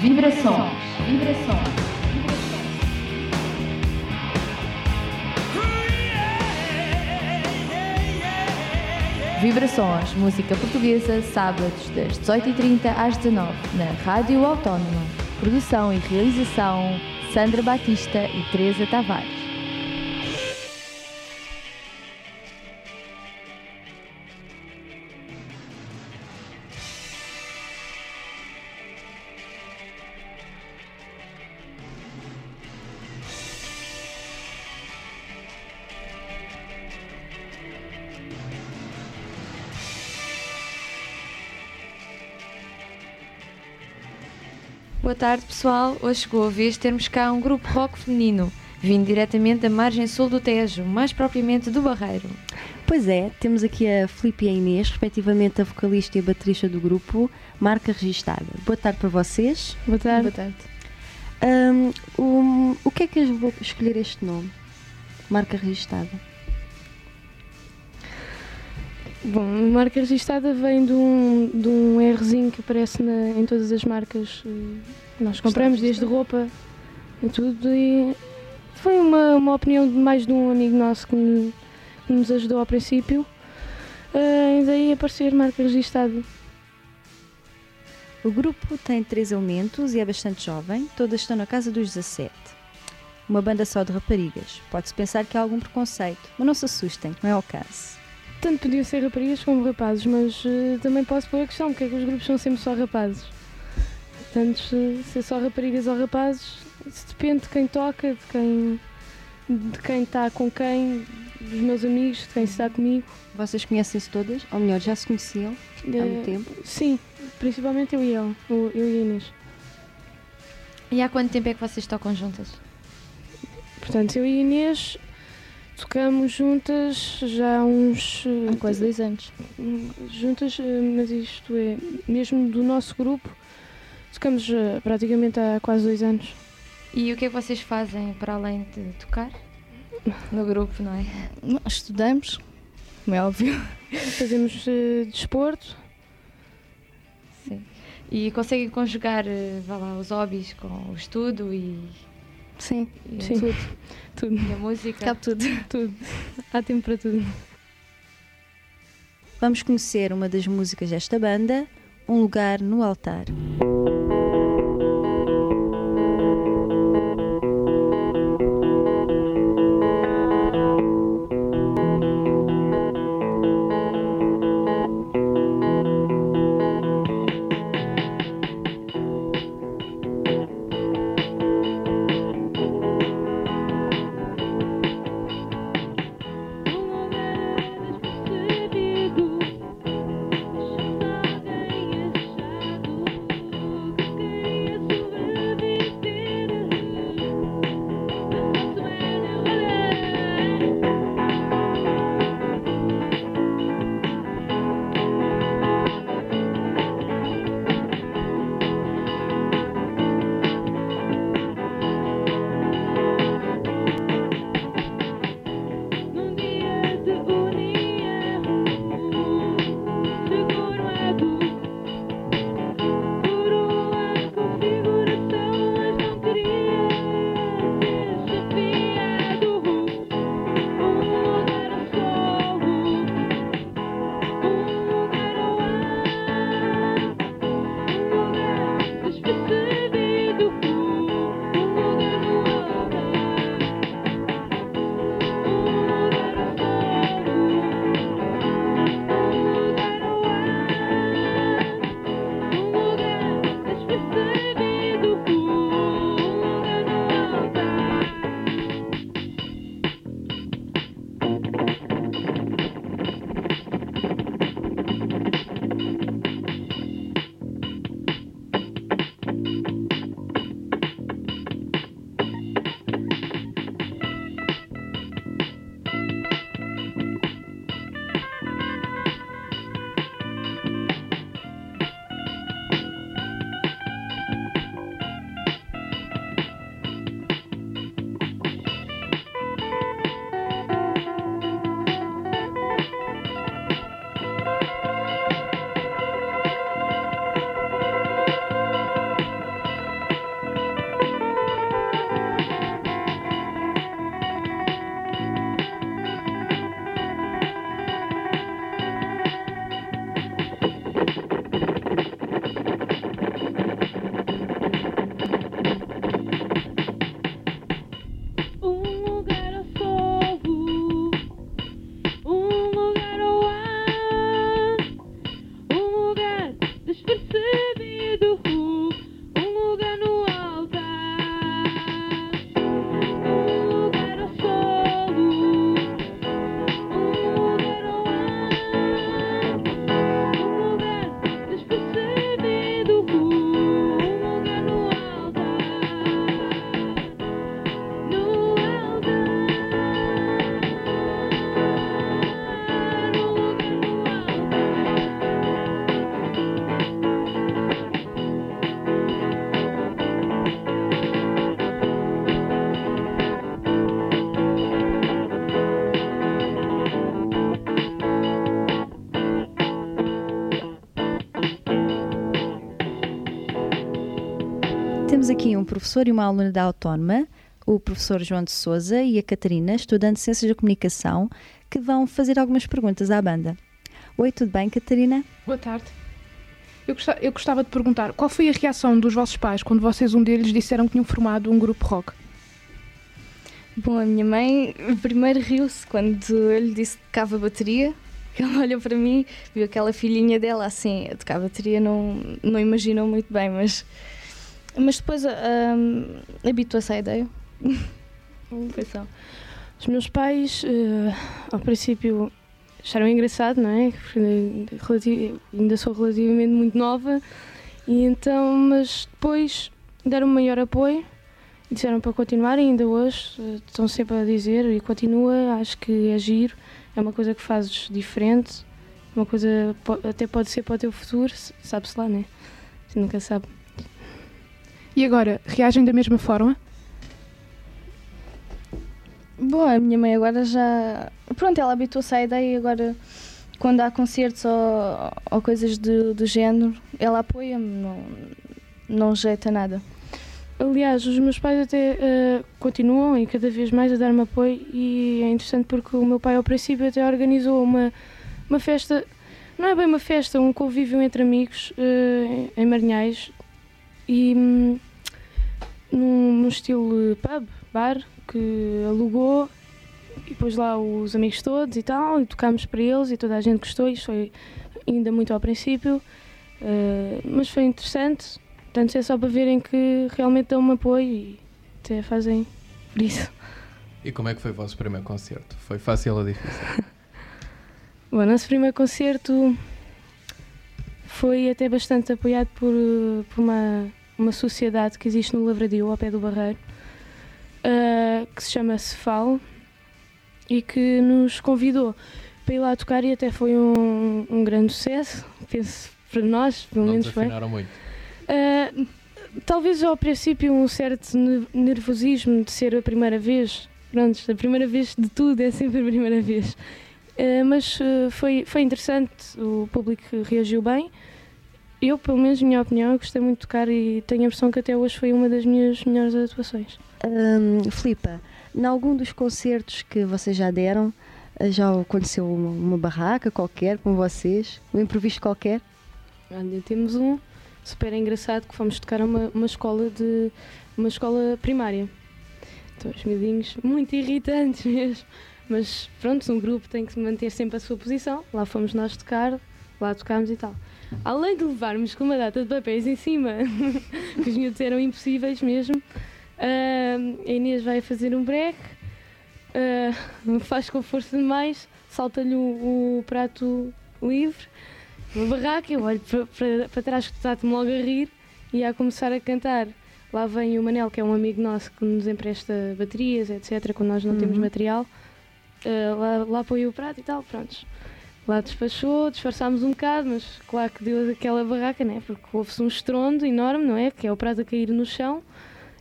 vibração, vibração. Vibrações, música portuguesa, sábados das 18h30 às 19 na Rádio Autónoma. Produção e realização Sandra Batista e Teresa Tavares. Boa tarde, pessoal. Hoje chegou a vez de termos cá um grupo rock feminino, vindo diretamente da margem sul do Tejo, mais propriamente do Barreiro. Pois é, temos aqui a Filipe e a Inês, respectivamente a vocalista e a baterista do grupo, marca registada. Boa tarde para vocês. Boa tarde. Boa tarde. Ahm, o, o que é que eu vou escolher este nome? Marca registada. Bom, a marca registada vem de um, de um Rzinho que aparece na- em todas as marcas eh, que nós compramos, desde roupa e tudo. E foi uma, uma opinião de mais de um amigo nosso que, que nos ajudou ao princípio. Eh, e daí aparecer marca registada. O grupo tem três elementos e é bastante jovem, todas estão na casa dos 17. Uma banda só de raparigas. Pode-se pensar que há algum preconceito, mas não se assustem, não é o caso. Tanto podiam ser raparigas como rapazes, mas eh, também posso pôr a questão, porque é que os grupos são sempre só rapazes? Portanto, se se é só raparigas ou rapazes, isso depende de quem toca, de quem de quem está com quem, dos meus amigos, de quem está comigo. Vocês conhecem-se todas, ou melhor, já se conheciam há muito Eh, tempo. Sim, principalmente eu e ela, o- eu e a Inês. E há quanto tempo é que vocês tocam juntas? Portanto, eu e a Inês tocamos juntas já há uns. eh, Há quase dois anos. Juntas, eh, mas isto é, mesmo do nosso grupo, tocamos eh, praticamente há quase dois anos. E o que é que vocês fazem para além de tocar? No grupo, não é? Nós estudamos, como é óbvio. Fazemos eh, desporto, Sim. E conseguem conjugar, vá lá, os hobbies com o estudo e, Sim, e Sim. tudo. tudo, e a música? Cabe tudo. tudo. Há tempo para tudo. Vamos conhecer uma das músicas desta banda, Um Lugar no Altar. Aqui um professor e uma aluna da Autónoma, o professor João de Souza e a Catarina, estudante de Ciências da Comunicação, que vão fazer algumas perguntas à banda. Oi, tudo bem, Catarina? Boa tarde. Eu gostava, eu gostava de perguntar qual foi a reação dos vossos pais quando vocês um deles disseram que tinham formado um grupo rock? Bom, a minha mãe primeiro riu-se quando eu lhe disse que tocava bateria. Ela olhou para mim, viu aquela filhinha dela assim, a tocar bateria, não, não imaginou muito bem, mas, mas depois um, habituou-se à ideia. Foi só. Os meus pais, uh, ao princípio, acharam engraçado, não é? Relativo, ainda sou relativamente muito nova, e então, mas depois deram maior apoio e disseram para continuar, e ainda hoje uh, estão sempre a dizer e continua, acho que é giro, é uma coisa que fazes diferente, uma coisa até pode ser para o teu futuro, sabe-se lá, né? Você nunca sabe. E agora, reagem da mesma forma? Bom, a minha mãe agora já. Pronto, ela habituou-se à ideia e agora, quando há concertos ou, ou coisas do, do género, ela apoia-me, não, não rejeita nada. Aliás, os meus pais até uh, continuam e cada vez mais a dar-me apoio e é interessante porque o meu pai ao princípio até organizou uma, uma festa, não é bem uma festa, um convívio entre amigos uh, em Marinhais e um, num, num estilo pub, bar, que alugou e pôs lá os amigos todos e tal, e tocámos para eles e toda a gente gostou, isto foi ainda muito ao princípio, uh, mas foi interessante, portanto é só para verem que realmente dão-me apoio e até fazem por isso. E como é que foi o vosso primeiro concerto? Foi fácil ou difícil? Bom, nosso primeiro concerto foi até bastante apoiado por, por uma, uma sociedade que existe no Lavradio, ao pé do Barreiro, uh, que se chama Cefal e que nos convidou para ir lá tocar e até foi um, um grande sucesso, penso para nós, pelo Não menos foi. muito? Uh, talvez ao princípio um certo nervosismo de ser a primeira vez, pronto, a primeira vez de tudo é sempre a primeira vez. Uh, mas uh, foi, foi interessante, o público reagiu bem. Eu, pelo menos, minha opinião, gostei muito de tocar e tenho a impressão que até hoje foi uma das minhas melhores atuações. Um, Filipa, em algum dos concertos que vocês já deram, eh, já aconteceu uma, uma barraca qualquer com vocês? Um improviso qualquer? Olha, temos um super engraçado que fomos tocar a uma, uma escola de uma escola primária. Então, os miudinhos muito irritantes mesmo. Mas pronto, um grupo tem que manter sempre a sua posição. Lá fomos nós tocar, lá tocámos e tal. Além de levarmos com uma data de papéis em cima, que os miúdos eram impossíveis mesmo, Uh, a Inês vai fazer um break, uh, faz com força demais, salta-lhe o, o, prato livre, uma barraca, eu olho para trás que está-me logo a rir e a começar a cantar. Lá vem o Manel, que é um amigo nosso que nos empresta baterias, etc., quando nós não uhum. temos material. Uh, lá, lá põe o prato e tal, prontos. Lá despachou, disfarçámos um bocado, mas claro que deu aquela barraca, né? Porque houve-se um estrondo enorme, não é? Que é o prato a cair no chão.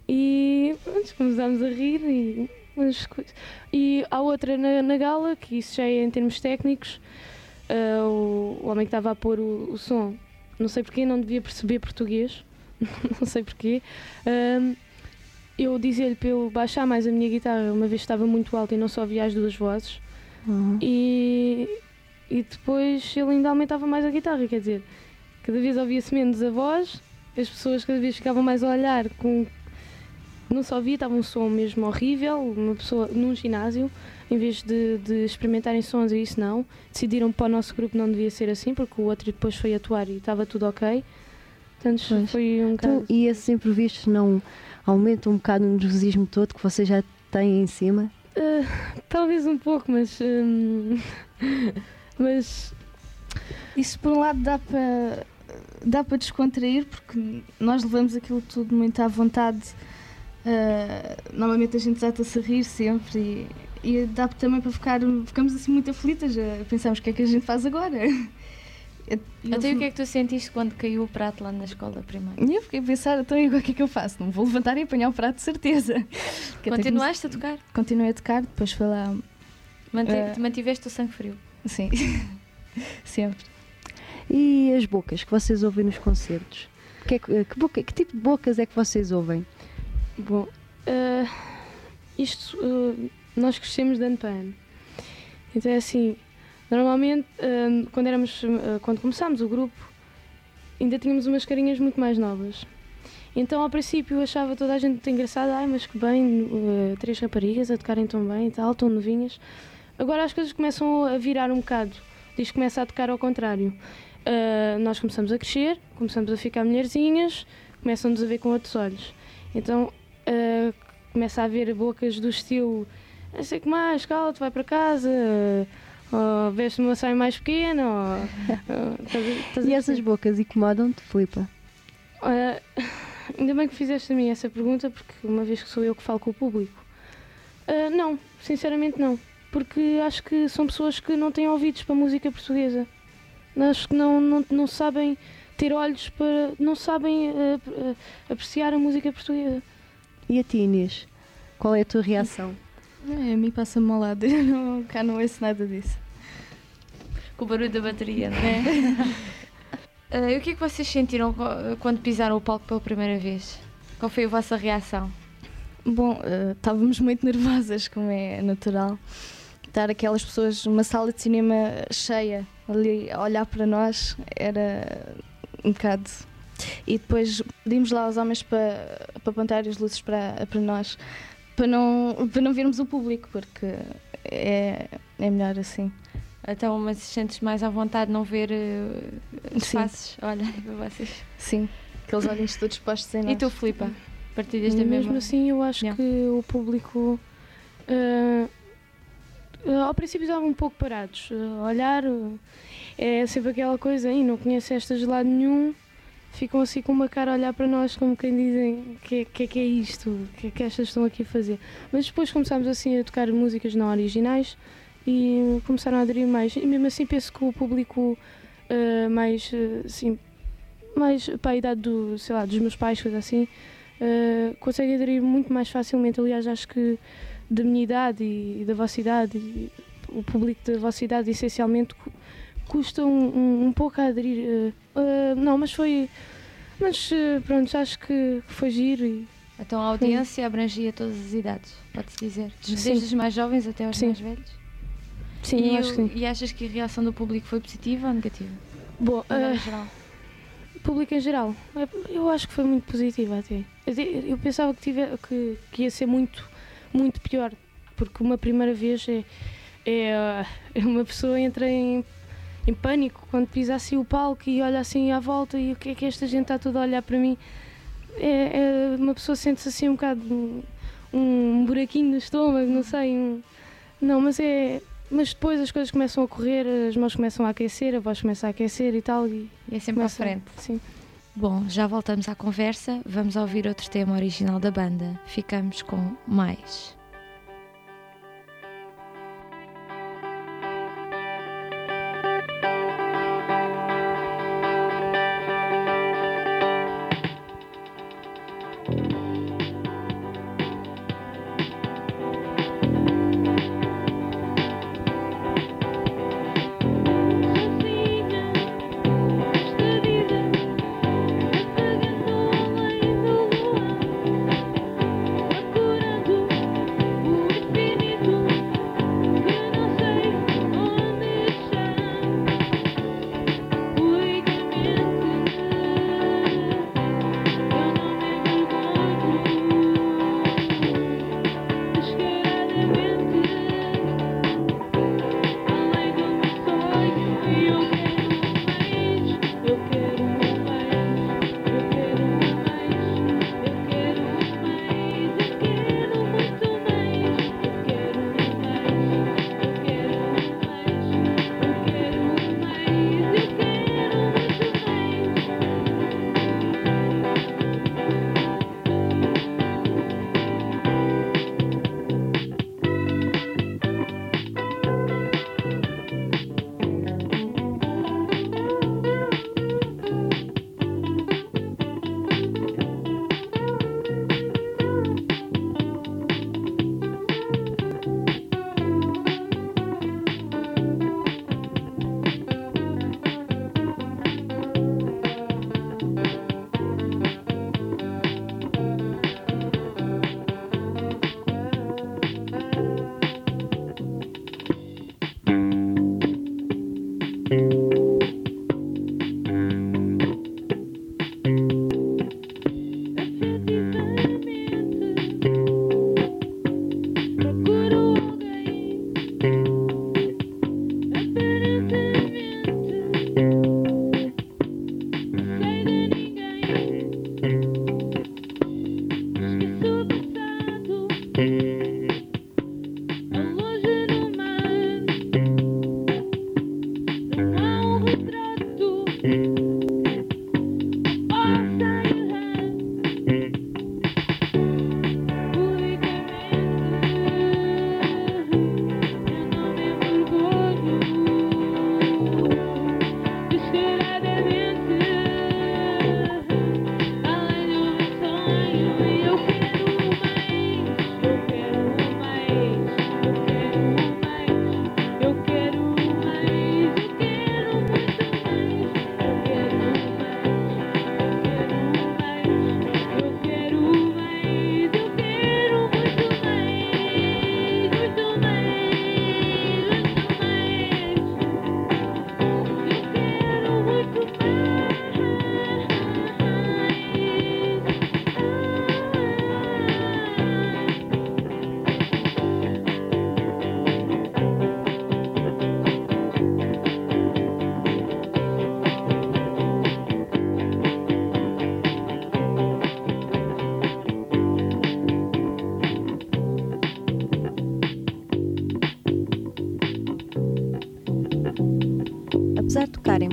E pronto, começámos a rir e umas coisas. E há outra na, na gala, que isso já é em termos técnicos. Uh, o, o, homem que estava a pôr o, o, som, não sei porquê, não devia perceber português. não sei porquê. Uh, eu dizia-lhe para eu baixar mais a minha guitarra, uma vez estava muito alta e não só ouvia as duas vozes. Uhum. E, e depois ele ainda aumentava mais a guitarra, quer dizer, cada vez ouvia-se menos a voz, as pessoas cada vez ficavam mais a olhar com não só via, estava um som mesmo horrível, uma pessoa num ginásio, em vez de, de experimentarem sons e isso não, decidiram para o nosso grupo não devia ser assim, porque o outro depois foi atuar e estava tudo ok. Portanto, pois. foi um então, E esses improvisos não aumentam um bocado o nervosismo todo que você já tem em cima? Uh, talvez um pouco, mas. Um, mas. Isso por um lado dá para. Dá para descontrair porque nós levamos aquilo tudo muito à vontade Uh, normalmente a gente já está-se a rir sempre e, e dá também para ficar. Ficamos assim muito aflitas, a pensamos o que é que a gente faz agora. Até o que é que tu sentiste quando caiu o prato lá na escola primeiro? Eu fiquei a pensar, então agora o que é que eu faço? Não vou levantar e apanhar o prato de certeza. Continuaste a tocar? Continuei a tocar, depois foi lá. Mante uh, mantiveste o sangue frio? Sim, sempre. E as bocas que vocês ouvem nos concertos? Que, é que, que, boca, que tipo de bocas é que vocês ouvem? Bom, uh, isto uh, nós crescemos de ano para ano. Então é assim, normalmente uh, quando éramos, quando começámos o grupo, ainda tínhamos umas carinhas muito mais novas. Então ao princípio achava toda a gente muito engraçada, ai mas que bem, três raparigas a tocarem tão bem e tal, tão novinhas. Agora as coisas começam a virar um bocado, diz começa a tocar ao contrário. nós começamos a crescer, começamos a ficar mulherzinhas, começam-nos a ver com outros olhos. Então uh, começa a haver bocas do estilo não sei que mais, cala-te, vai para casa, ou veste uma saia mais pequena, ou, E essas bocas incomodam-te, Filipa? Uh, ainda bem que fizeste a mim essa pergunta, porque uma vez que sou eu que falo com o público. Uh, não, sinceramente não. Porque acho que são pessoas que não têm ouvidos para música portuguesa. Acho que não, não, não sabem ter olhos para. não sabem uh, apreciar a música portuguesa. E a ti, Inês? Qual é a tua reação? É, a mim passa-me ao lado, eu não, cá não ouço nada disso. Com o barulho da bateria, não é? uh, e o que é que vocês sentiram quando pisaram o palco pela primeira vez? Qual foi a vossa reação? Bom, uh, estávamos muito nervosas, como é natural. Estar aquelas pessoas numa sala de cinema cheia ali a olhar para nós era um bocado e depois pedimos lá aos homens para, para apontar as luzes para, para nós, para não, para não vermos o público, porque é, é melhor assim. Então, mas sentes mais à vontade não ver uh, os faces? Olha, para vocês. Sim, aqueles olhinhos todos postos em nós. E tu, Filipa? Partilhas da mesma? Mesmo assim, eu acho que o público. Uh, ao princípio estavam um pouco parados, a olhar, é sempre aquela coisa, e não conheço estas de lado nenhum, ficam assim com uma cara a olhar para nós como quem dizem que, que é que é isto, o que é que estas estão aqui a fazer. Mas depois começámos assim a tocar músicas não originais e começaram a aderir mais. E mesmo assim penso que o público uh, mais, assim, mais para a idade do, sei lá, dos meus pais, coisa assim, uh, consegue aderir muito mais facilmente. Aliás, acho que da minha idade e, e da vossa idade, e o público da vossa idade essencialmente custa um, um, um pouco a aderir. Uh, uh, não, mas foi. Mas uh, pronto, acho que foi giro. E... Então a audiência abrangia todas as idades, pode-se dizer? Desde os mais jovens até aos Sim. mais velhos? Sim, e, acho que sim. e achas que a reação do público foi positiva ou negativa? Bom, em geral. Público em geral, eu acho que foi muito positiva até. Eu pensava que, tive, que, que ia ser muito, muito pior, porque uma primeira vez é, é, uma pessoa entra em em pânico quando pisa assim o palco e olha assim à volta e o que é que esta gente está toda a olhar para mim. É, é uma pessoa sente-se assim um bocado um, um, buraquinho no estômago, não sei. Um, não, mas é. Mas depois as coisas começam a correr, as mãos começam a aquecer, a voz começa a aquecer e tal. E, e é sempre começa, à frente. Sim. Bom, já voltamos à conversa. Vamos ouvir outro tema original da banda. Ficamos com mais.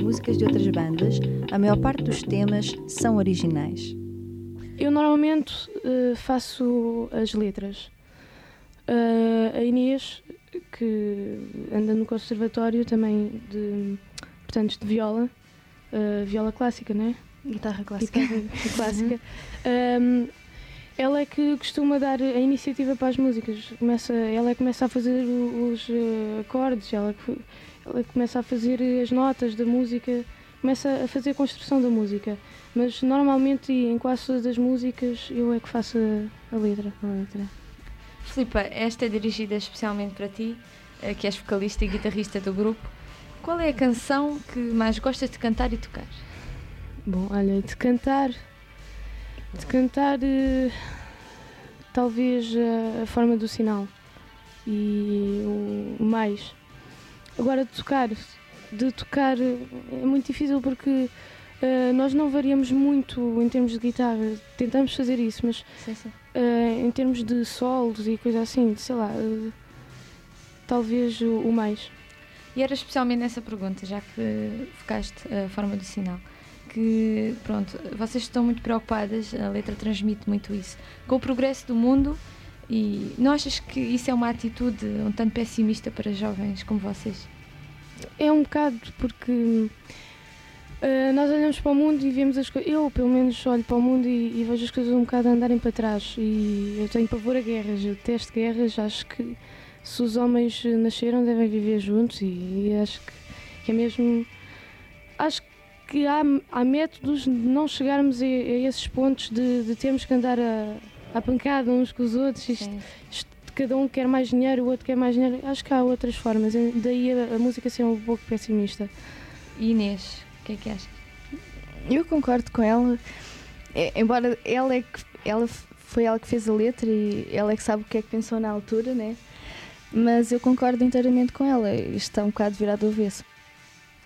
Músicas de outras bandas, a maior parte dos temas são originais. Eu normalmente uh, faço as letras. Uh, a Inês, que anda no conservatório também de, portanto, de viola, uh, viola clássica, não é? Guitarra clássica. Guitarra clássica. Um, ela é que costuma dar a iniciativa para as músicas. Começa, ela é que começa a fazer os acordes, ela, ela começa a fazer as notas da música, começa a fazer a construção da música. Mas normalmente em quase todas as músicas eu é que faço a, a letra. A letra. Filipa, esta é dirigida especialmente para ti, eh, que és vocalista e guitarrista do grupo. Qual é a canção que mais gostas de cantar e tocar? Bom, olha, de cantar. De cantar. Uh, talvez a, a, forma do sinal. E o mais. Agora, de tocar. De tocar é muito difícil porque Uh, nós não variamos muito em termos de guitarra, tentamos fazer isso, mas sim, sim. Uh, em termos de solos e coisa assim, sei lá, uh, talvez o, o, mais. E era especialmente nessa pergunta, já que focaste a forma do sinal, que pronto, vocês estão muito preocupadas, a letra transmite muito isso, com o progresso do mundo e não achas que isso é uma atitude um tanto pessimista para jovens como vocês? É um bocado, porque Uh, nós olhamos para o mundo e vemos as coisas. Eu, pelo menos, olho para o mundo e, e, vejo as coisas um bocado andarem para trás. E eu tenho pavor a guerras, eu detesto guerras. Acho que se os homens nasceram, devem viver juntos. E, e acho que, que, é mesmo. Acho que há, há métodos de não chegarmos a, a esses pontos de, de, termos que andar a, a pancada uns com os outros. Isto, isto, cada um quer mais dinheiro, o outro quer mais dinheiro. Acho que há outras formas. Daí a, a música ser um pouco pessimista. Inês, que é que achas? Eu concordo com ela. É, embora ela é que ela foi ela que fez a letra e ela é que sabe o que é que pensou na altura, né? Mas eu concordo inteiramente com ela. Isto está um bocado virado ao avesso.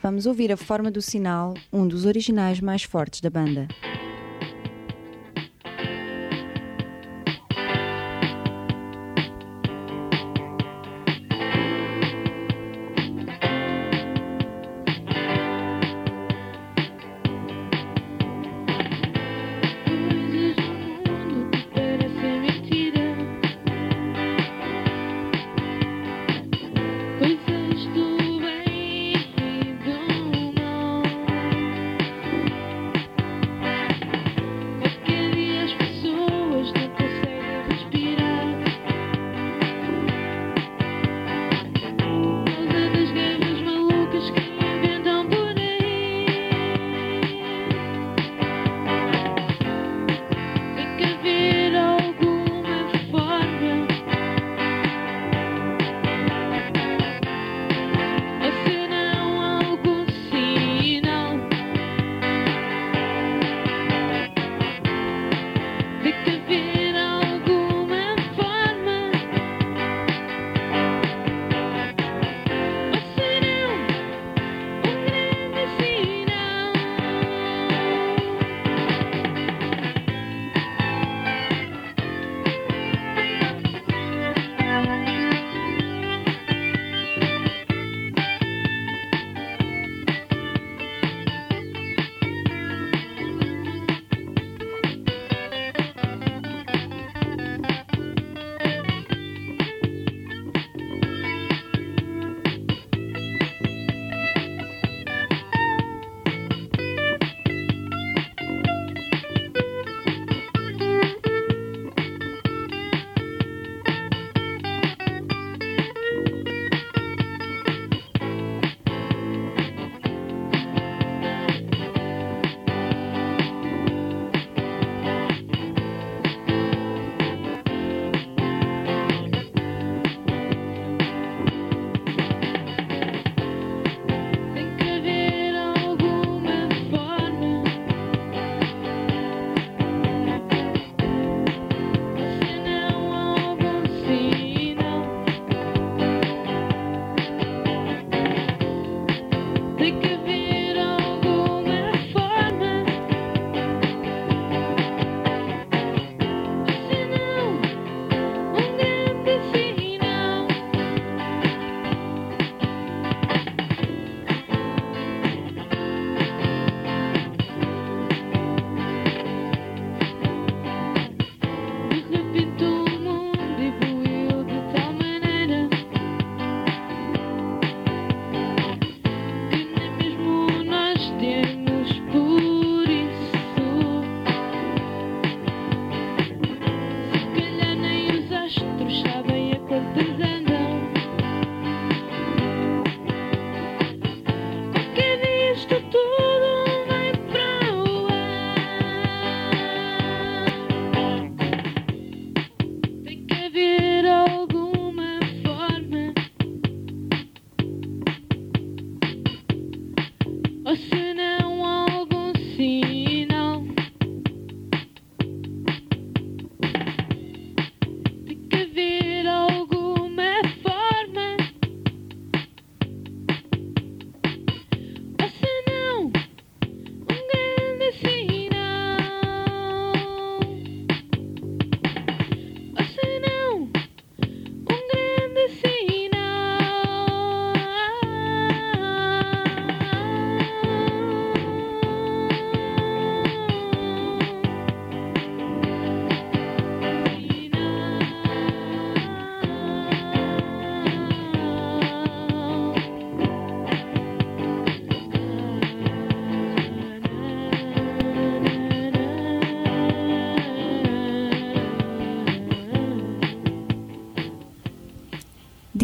Vamos ouvir a forma do sinal, um dos originais mais fortes da banda.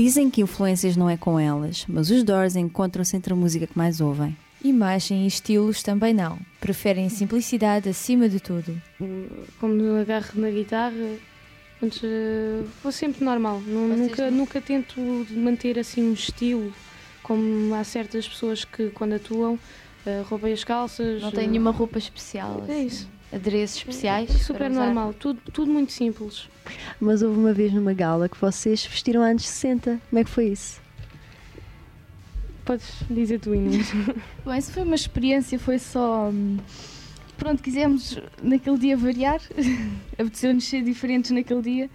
Dizem que influências não é com elas, mas os Doors encontram-se entre a música que mais ouvem. Imagem e estilos também não. Preferem simplicidade acima de tudo. Como agarro na guitarra, antes, eh, vou sempre normal. Nunca, nunca tento manter assim um estilo, como há certas pessoas que quando atuam eh, roubem as calças. Não tem eh, nenhuma roupa especial. É assim, isso. Adereços especiais. É super normal, tudo, tudo muito simples. Mas houve uma vez numa gala que vocês vestiram anos 60. Como é que foi isso? Podes dizer tu, Inês. Bom, isso foi uma experiência, foi só. hum, Pronto, quisemos naquele dia variar, apeteceu-nos ser diferentes naquele dia.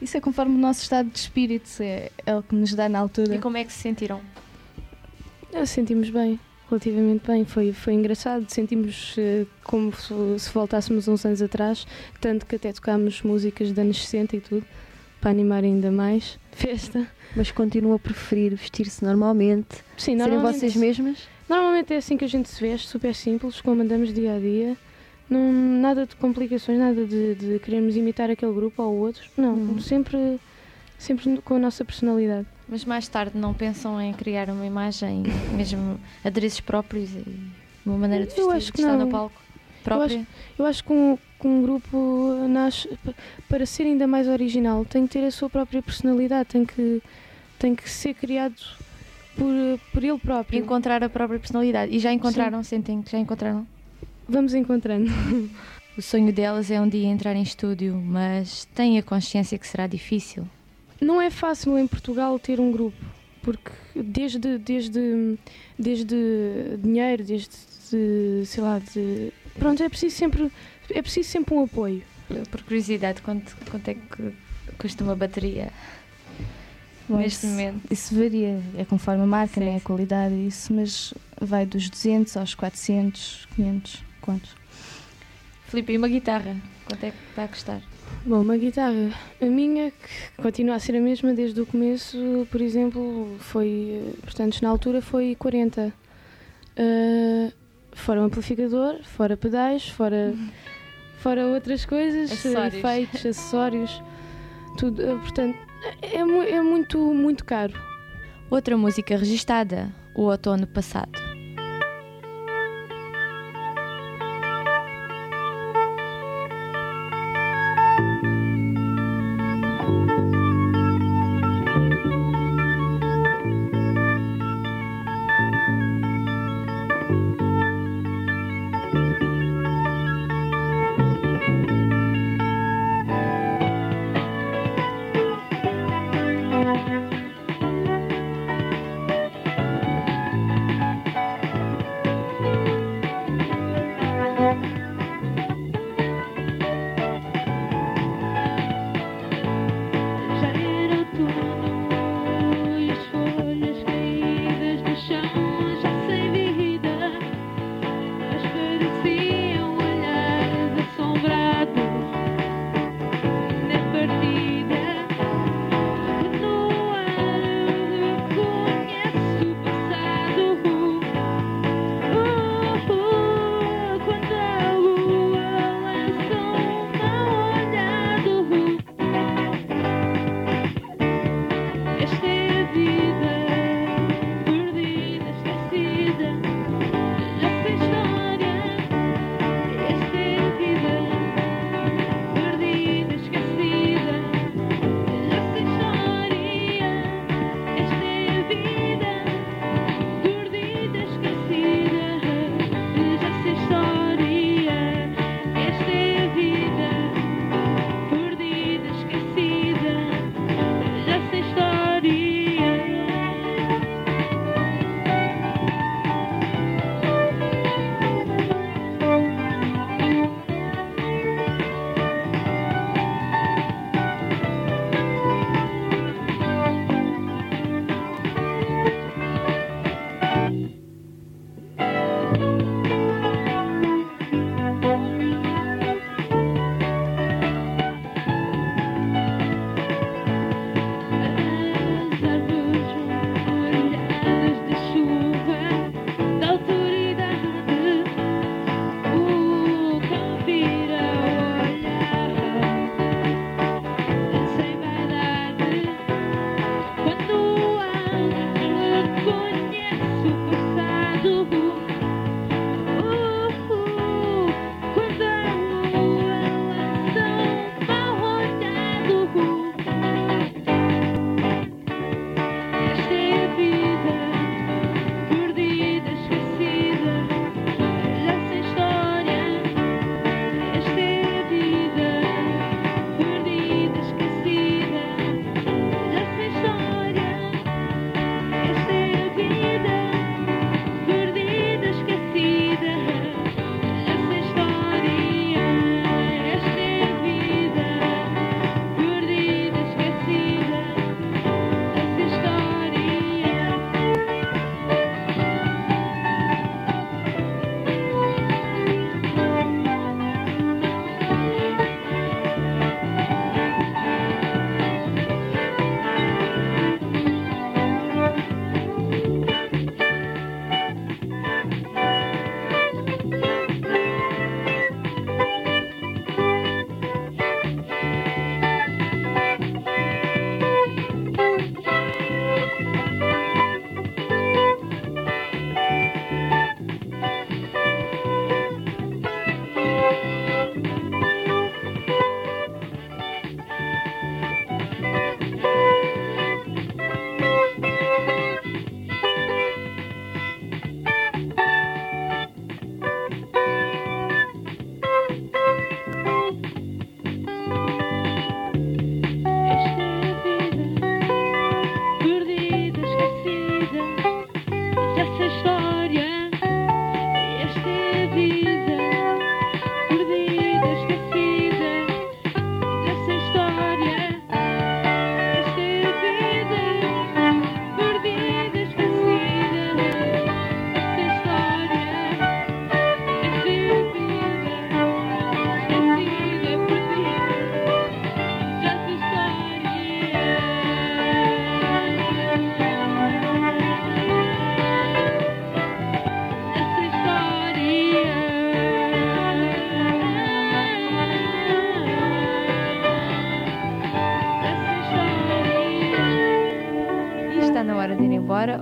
Isso é conforme o nosso estado de espírito, é, é o que nos dá na altura. E como é que se sentiram? Ah, sentimos bem, relativamente bem. Foi, foi engraçado. Sentimos eh, como se, se voltássemos uns anos atrás, tanto que até tocámos músicas dos anos 60 e tudo, para animar ainda mais festa. Mas continuam a preferir vestir-se normalmente, Sim, serem normalmente, vocês mesmas? normalmente é assim que a gente se veste, super simples, como andamos dia a dia. Não, nada de complicações, nada de, de querermos imitar aquele grupo ou outro. Não, Uhum. sempre, sempre com a nossa personalidade. Mas mais tarde não pensam em criar uma imagem, mesmo adereços próprios e uma maneira de Eu vestir, acho que no palco própria? Eu acho que um, que um grupo nasce pa- para ser ainda mais original, tem que ter a sua própria personalidade, tem que, tem que ser criado por, por ele próprio. Encontrar a própria personalidade. E já encontraram, sentem que já encontraram? Vamos encontrando. O sonho delas é um dia entrar em estúdio, mas têm a consciência que será difícil. Não é fácil em Portugal ter um grupo, porque desde, desde, desde dinheiro, desde, sei lá, de, pronto, é preciso sempre, é preciso sempre um apoio. Por curiosidade, quanto, quanto é que custa uma bateria Bom, neste isso, momento? isso varia, é conforme a marca, Sim, né, a qualidade e isso, mas vai dos 200 aos 400, 500, quantos? Filipe, e uma guitarra? Quanto é que vai custar? Bom, uma guitarra, a minha, que continua a ser a mesma desde o começo, por exemplo, foi, portanto, na altura foi 40. Uh, fora um amplificador, fora pedais, fora, fora outras coisas, Acessórios. efeitos, acessórios, tudo. eh, portanto, é, mu- é muito, muito caro. Outra música registada, o outono passado.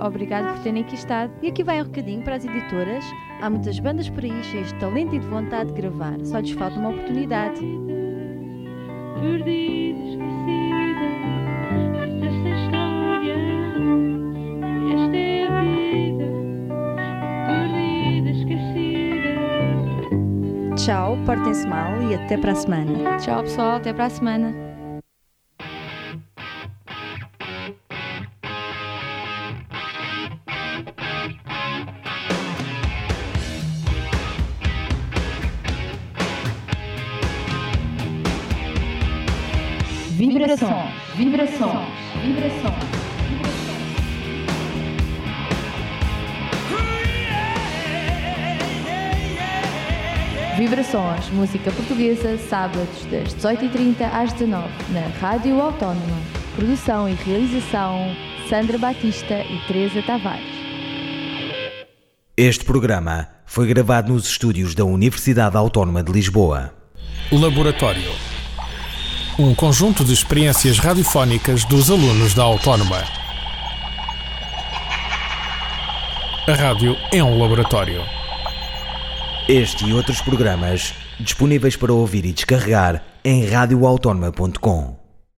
Obrigado por terem aqui estado. E aqui vai um recadinho para as editoras. Há muitas bandas por aí cheias de talento e de vontade de gravar. Só lhes falta uma oportunidade. perdida, esquecida. Esta história, esta é a vida. Perdida, esquecida. Tchau, portem-se mal e até para a semana. Tchau, pessoal. Até para a semana. Música portuguesa, sábados das 18h30 às 19 na Rádio Autónoma. Produção e realização Sandra Batista e Teresa Tavares. Este programa foi gravado nos estúdios da Universidade Autónoma de Lisboa. Laboratório. Um conjunto de experiências radiofónicas dos alunos da Autónoma. A rádio é um laboratório. Este e outros programas disponíveis para ouvir e descarregar em radioautónoma.com.